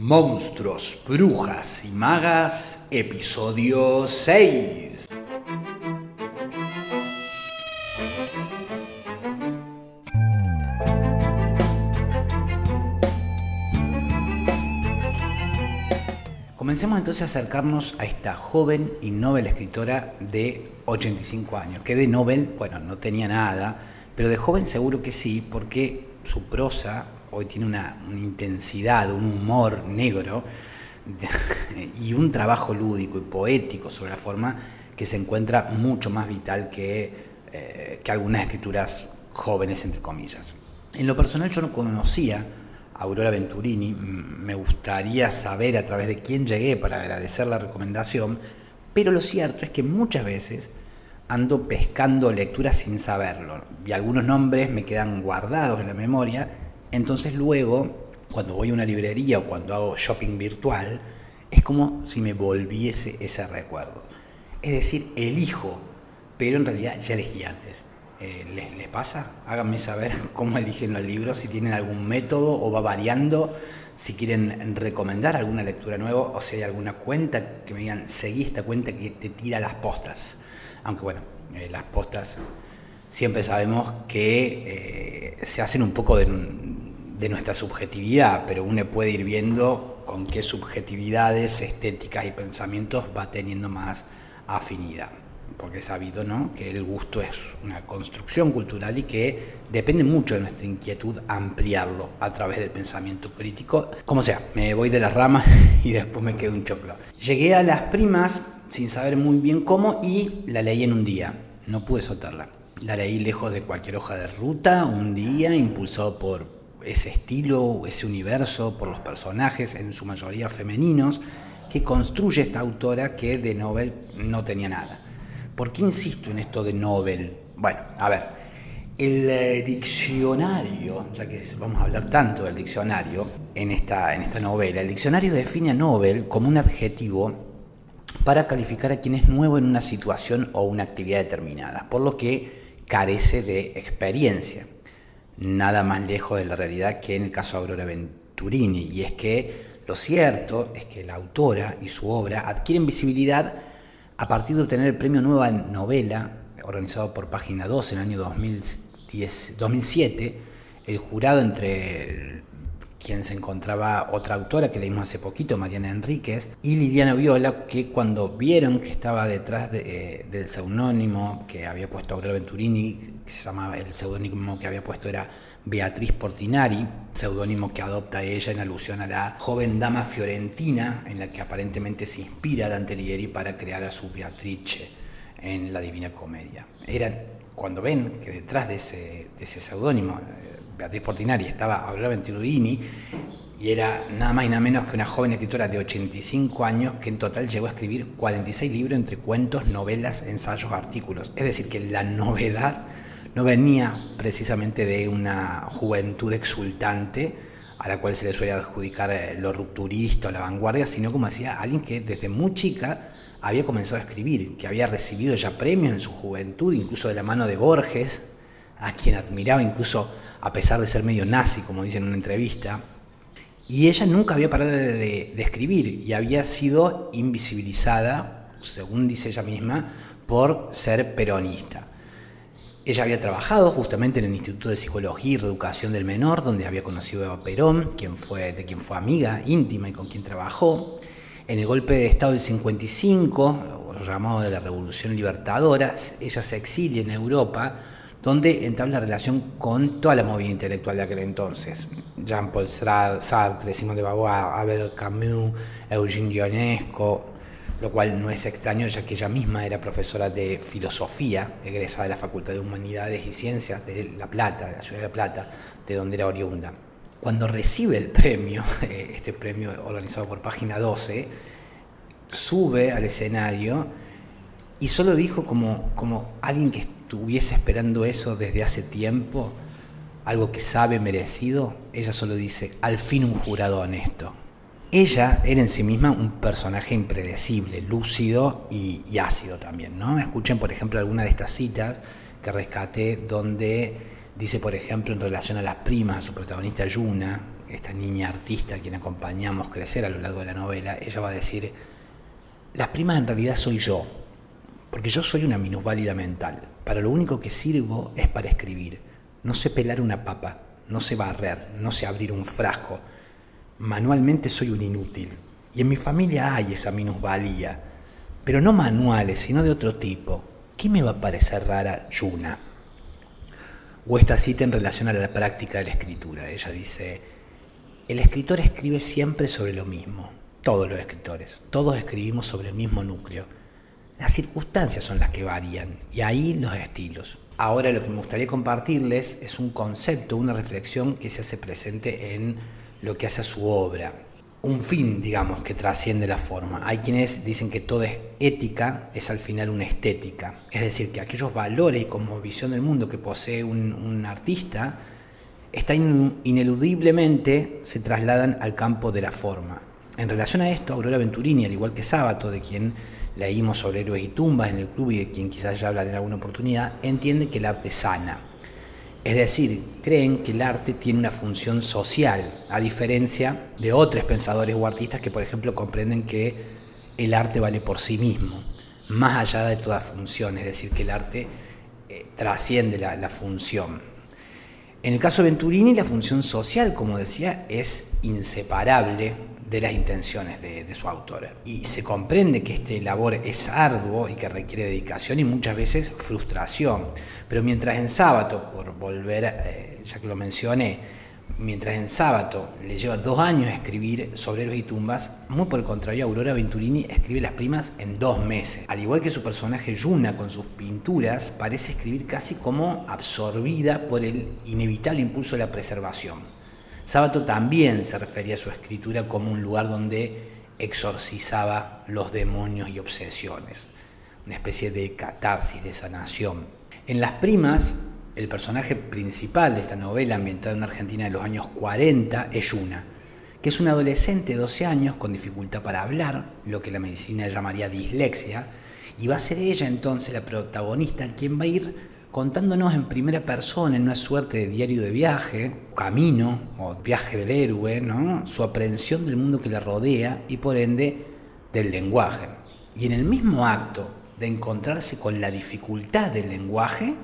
Monstruos, Brujas y Magas, episodio 6. Comencemos entonces a acercarnos a esta joven y novel escritora de 85 años, que de novel, bueno, no tenía nada, pero de joven seguro que sí, porque su prosa hoy tiene una, intensidad, un humor negro y un trabajo lúdico y poético sobre la forma que se encuentra mucho más vital que, eh, que algunas escrituras jóvenes, entre comillas. En lo personal yo no conocía a Aurora Venturini, me gustaría saber a través de quién llegué para agradecer la recomendación, pero lo cierto es que muchas veces ando pescando lecturas sin saberlo y algunos nombres me quedan guardados en la memoria entonces luego, cuando voy a una librería o cuando hago shopping virtual, es como si me volviese ese recuerdo. Es decir, elijo, pero en realidad ya elegí antes. Eh, ¿les, pasa? Háganme saber cómo eligen los libros, si tienen algún método o va variando, si quieren recomendar alguna lectura nueva o si hay alguna cuenta que me digan, seguí esta cuenta que te tira las postas. Aunque bueno, eh, las postas siempre sabemos que eh, se hacen un poco de, de nuestra subjetividad, pero uno puede ir viendo con qué subjetividades estéticas y pensamientos va teniendo más afinidad. Porque es sabido ¿no? que el gusto es una construcción cultural y que depende mucho de nuestra inquietud ampliarlo a través del pensamiento crítico. Como sea, me voy de las ramas y después me quedo un choclo. Llegué a las primas sin saber muy bien cómo y la leí en un día. No pude soltarla. La leí lejos de cualquier hoja de ruta, un día, impulsado por ese estilo, ese universo, por los personajes, en su mayoría femeninos, que construye esta autora que de Nobel no tenía nada. ¿Por qué insisto en esto de Nobel? Bueno, a ver, el eh, diccionario, ya que vamos a hablar tanto del diccionario en esta, en esta novela, el diccionario define a Nobel como un adjetivo para calificar a quien es nuevo en una situación o una actividad determinada, por lo que carece de experiencia nada más lejos de la realidad que en el caso de Aurora Venturini. Y es que lo cierto es que la autora y su obra adquieren visibilidad a partir de obtener el premio Nueva Novela, organizado por Página 2 en el año 2010, 2007. El jurado, entre quien se encontraba otra autora que leímos hace poquito, Mariana Enríquez, y Liliana Viola, que cuando vieron que estaba detrás eh, del seudónimo que había puesto Aurora Venturini, que se llamaba, el seudónimo que había puesto era Beatriz Portinari, seudónimo que adopta ella en alusión a la joven dama fiorentina en la que aparentemente se inspira Dante Alighieri para crear a su Beatrice en la Divina Comedia. Eran, cuando ven que detrás de ese, de ese seudónimo, eh, Beatriz Portinari estaba Aurora Venturini y era nada más y nada menos que una joven escritora de 85 años que en total llegó a escribir 46 libros entre cuentos, novelas, ensayos, artículos. Es decir, que la novedad no venía precisamente de una juventud exultante a la cual se le suele adjudicar eh, lo rupturista o la vanguardia, sino como decía, alguien que desde muy chica había comenzado a escribir, que había recibido ya premios en su juventud, incluso de la mano de Borges, a quien admiraba incluso a pesar de ser medio nazi, como dice en una entrevista. Y ella nunca había parado de, escribir y había sido invisibilizada, según dice ella misma, por ser peronista. Ella había trabajado justamente en el Instituto de Psicología y Reeducación del Menor, donde había conocido a Perón, quien fue, de quien fue amiga íntima y con quien trabajó. En el golpe de Estado del 55, llamado de la Revolución Libertadora, ella se exilia en Europa donde entabla relación con toda la movida intelectual de aquel entonces. Jean-Paul Sartre, Simone de Beauvoir, Abel Camus, Eugene Ionesco, lo cual no es extraño ya que ella misma era profesora de filosofía, egresada de la Facultad de Humanidades y Ciencias de La Plata, de la ciudad de La Plata, de donde era oriunda. Cuando recibe el premio, este premio organizado por Página 12, sube al escenario y solo dijo como, como alguien que estuviese esperando eso desde hace tiempo, algo que sabe merecido, ella solo dice, al fin un jurado honesto. Ella era en sí misma un personaje impredecible, lúcido y, ácido también, ¿no? Escuchen, por ejemplo, alguna de estas citas que rescaté donde dice, por ejemplo, en relación a las primas, su protagonista Yuna, esta niña artista a quien acompañamos crecer a lo largo de la novela, ella va a decir, las primas en realidad soy yo, porque yo soy una minusválida mental. Para lo único que sirvo es para escribir. No sé pelar una papa, no sé barrer, no sé abrir un frasco. Manualmente soy un inútil. Y en mi familia hay esa minusvalía, pero no manuales, sino de otro tipo. ¿Qué me va a parecer rara Yuna? O esta cita en relación a la práctica de la escritura. Ella dice, el escritor escribe siempre sobre lo mismo, todos los escritores, todos escribimos sobre el mismo núcleo. Las circunstancias son las que varían y ahí los estilos. Ahora lo que me gustaría compartirles es un concepto, una reflexión que se hace presente en lo que hace a su obra. Un fin, digamos, que trasciende la forma. Hay quienes dicen que toda ética es al final una estética. Es decir, que aquellos valores y como visión del mundo que posee un, artista, están ineludiblemente se trasladan al campo de la forma. En relación a esto, Aurora Venturini, al igual que Sábato, de quien leímos sobre héroes y tumbas en el club y de quien quizás ya hablaré en alguna oportunidad, entiende que el arte sana. Es decir, creen que el arte tiene una función social, a diferencia de otros pensadores o artistas que, por ejemplo, comprenden que el arte vale por sí mismo, más allá de toda función, es decir, que el arte eh, trasciende la función. En el caso de Venturini, la función social, como decía, es inseparable de las intenciones de, su autor. Y se comprende que este labor es arduo y que requiere dedicación y muchas veces frustración. Pero mientras en sábado, por volver, eh, ya que lo mencioné, mientras en sábado le lleva dos años escribir sobre héroes y tumbas, muy por el contrario, Aurora Venturini escribe las primas en dos meses. Al igual que su personaje Yuna con sus pinturas, parece escribir casi como absorbida por el inevitable impulso de la preservación. Sábato también se refería a su escritura como un lugar donde exorcizaba los demonios y obsesiones, una especie de catarsis, de sanación. En Las Primas, el personaje principal de esta novela ambientada en Argentina de los años 40 es Yuna, que es una adolescente de 12 años con dificultad para hablar, lo que la medicina llamaría dislexia, y va a ser ella entonces la protagonista quien va a ir contándonos en primera persona, en una suerte de diario de viaje, camino o viaje del héroe, ¿no? su aprehensión del mundo que le rodea y por ende del lenguaje. Y en el mismo acto de encontrarse con la dificultad del lenguaje,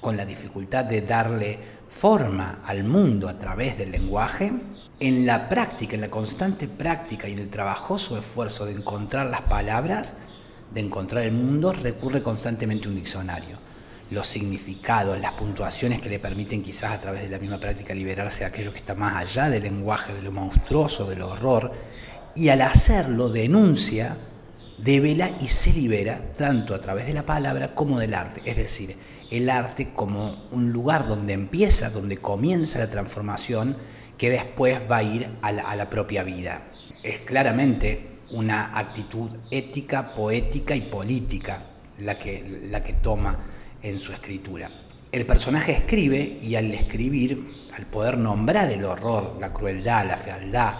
con la dificultad de darle forma al mundo a través del lenguaje, en la práctica, en la constante práctica y en el trabajoso esfuerzo de encontrar las palabras, de encontrar el mundo, recurre constantemente un diccionario los significados, las puntuaciones que le permiten quizás a través de la misma práctica liberarse de aquello que está más allá del lenguaje, de lo monstruoso, del horror, y al hacerlo denuncia, devela y se libera tanto a través de la palabra como del arte, es decir, el arte como un lugar donde empieza, donde comienza la transformación que después va a ir a la, a la propia vida. Es claramente una actitud ética, poética y política la que, la que toma en su escritura. El personaje escribe y al escribir, al poder nombrar el horror, la crueldad, la fealdad,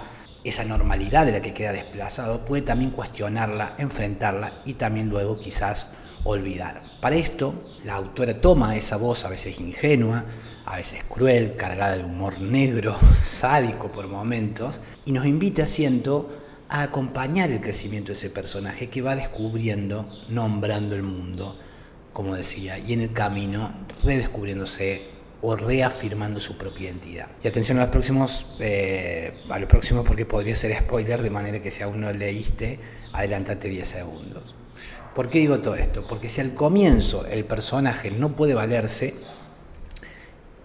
esa normalidad de la que queda desplazado, puede también cuestionarla, enfrentarla y también luego quizás olvidar. Para esto, la autora toma esa voz a veces ingenua, a veces cruel, cargada de humor negro, sádico por momentos, y nos invita, siento, a acompañar el crecimiento de ese personaje que va descubriendo, nombrando el mundo, como decía, y en el camino redescubriéndose o reafirmando su propia identidad. Y atención a los próximos, eh, a los próximos porque podría ser spoiler, de manera que si aún no leíste, adelantate 10 segundos. ¿Por qué digo todo esto? Porque si al comienzo el personaje no puede valerse,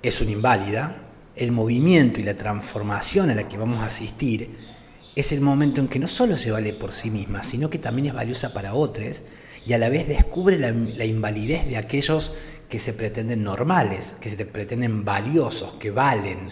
es una inválida, el movimiento y la transformación a la que vamos a asistir es el momento en que no solo se vale por sí misma, sino que también es valiosa para otros y a la vez descubre la, invalidez de aquellos que se pretenden normales, que se pretenden valiosos, que valen.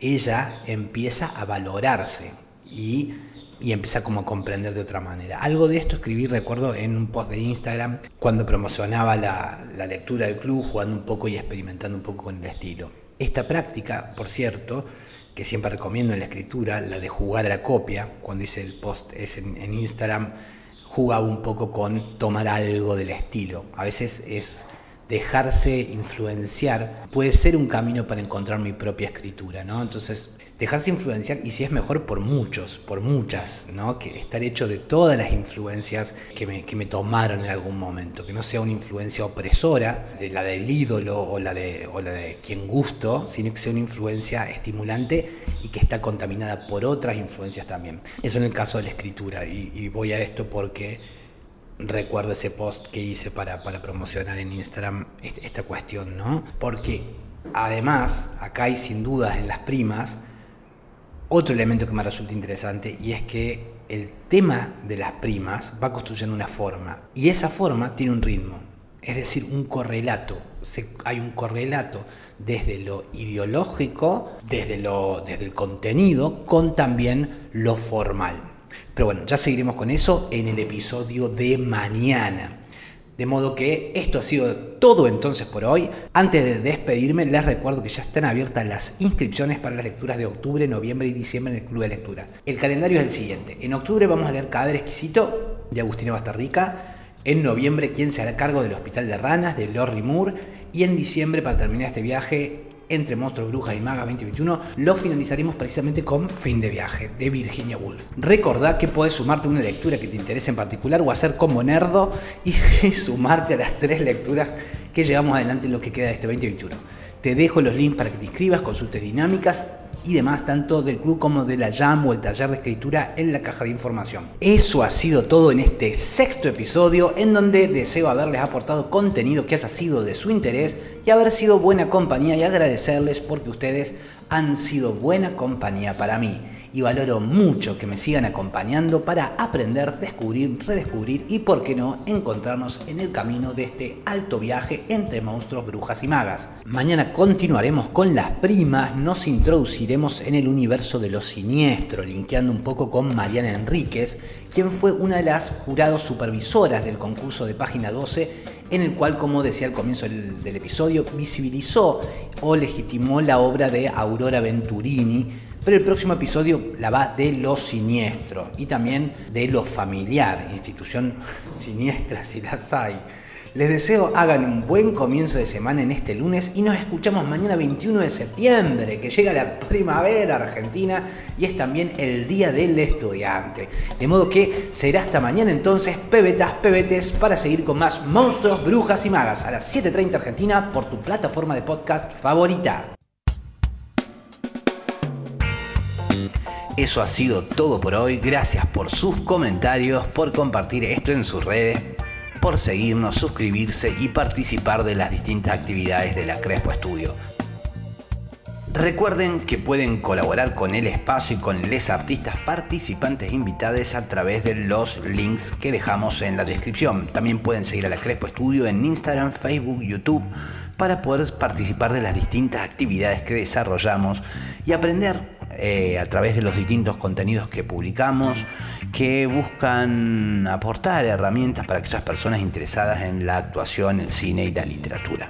Ella empieza a valorarse y, empieza como a comprender de otra manera. Algo de esto escribí, recuerdo, en un post de Instagram cuando promocionaba la, la lectura del club, jugando un poco y experimentando un poco con el estilo. Esta práctica, por cierto, que siempre recomiendo en la escritura, la de jugar a la copia, cuando hice el post es en Instagram, jugaba un poco con tomar algo del estilo. A veces es dejarse influenciar puede ser un camino para encontrar mi propia escritura, ¿no? Entonces, dejarse influenciar y si es mejor por muchos, por muchas, ¿no? Que estar hecho de todas las influencias que me, que me tomaron en algún momento, que no sea una influencia opresora, la del ídolo o la de, o la de quien gusto, sino que sea una influencia estimulante y que está contaminada por otras influencias también. Eso en el caso de la escritura y, y voy a esto porque recuerdo ese post que hice para, para promocionar en Instagram esta cuestión, ¿no? Porque además, acá hay sin dudas en las primas, otro elemento que me resulta interesante y es que el tema de las primas va construyendo una forma y esa forma tiene un ritmo, es decir, un correlato. hay un correlato desde lo ideológico, desde, lo, desde el contenido, con también lo formal. Pero bueno, ya seguiremos con eso en el episodio de mañana. De modo que esto ha sido todo entonces por hoy. Antes de despedirme, les recuerdo que ya están abiertas las inscripciones para las lecturas de octubre, noviembre y diciembre en el Club de Lectura. El calendario es el siguiente. En octubre vamos a leer Cadáver Exquisito de Agustina Bastarrica. En noviembre, ¿Quién se hará cargo del Hospital de Ranas? de Lorry Moore. Y en diciembre, para terminar este viaje, entre Monstruos, Brujas y Magas 2021, lo finalizaremos precisamente con Fin de Viaje, de Virginia Woolf. Recordá que puedes sumarte a una lectura que te interese en particular o hacer como nerdo y sumarte a las tres lecturas que llevamos adelante en lo que queda de este 2021. Te dejo los links para que te inscribas, consultes dinámicas y demás, tanto del club como de la Jam o el taller de escritura en la caja de información. Eso ha sido todo en este sexto episodio, en donde deseo haberles aportado contenido que haya sido de su interés y haber sido buena compañía y agradecerles porque ustedes han sido buena compañía para mí y valoro mucho que me sigan acompañando para aprender, descubrir, redescubrir y, por qué no, encontrarnos en el camino de este alto viaje entre monstruos, brujas y magas. Mañana continuaremos con las primas, nos introduciremos en el universo de lo siniestro, linkeando un poco con Mariana Enríquez, quien fue una de las jurados supervisoras del concurso de página 12 en el cual, como decía al comienzo del, del, episodio, visibilizó o legitimó la obra de Aurora Venturini, pero el próximo episodio la va de lo siniestro y también de lo familiar, institución siniestra si las hay. Les deseo hagan un buen comienzo de semana en este lunes y nos escuchamos mañana 21 de septiembre, que llega la primavera argentina y es también el Día del Estudiante. De modo que será hasta mañana entonces, pebetas, pebetes, para seguir con más monstruos, brujas y magas a las 7.30 Argentina por tu plataforma de podcast favorita. Eso ha sido todo por hoy. Gracias por sus comentarios, por compartir esto en sus redes, por seguirnos, suscribirse y participar de las distintas actividades de la Crespo Estudio. Recuerden que pueden colaborar con el espacio y con les artistas participantes invitados a través de los links que dejamos en la descripción. También pueden seguir a la Crespo Estudio en Instagram, Facebook, YouTube para poder participar de las distintas actividades que desarrollamos y aprender eh, a través de los distintos contenidos que publicamos, que buscan aportar herramientas para aquellas personas interesadas en la actuación, el cine y la literatura.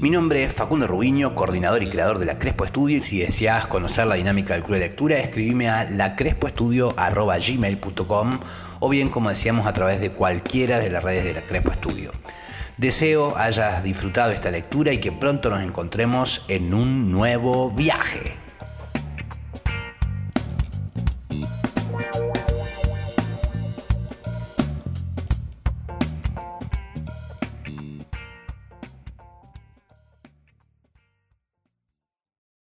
Mi nombre es Facundo Rubiño, coordinador y creador de la Crespo Estudio si deseas conocer la dinámica del club de lectura, escribime a lacrespoestudio.gmail.com o bien, como decíamos, a través de cualquiera de las redes de la Crespo Estudio. Deseo hayas disfrutado esta lectura y que pronto nos encontremos en un nuevo viaje.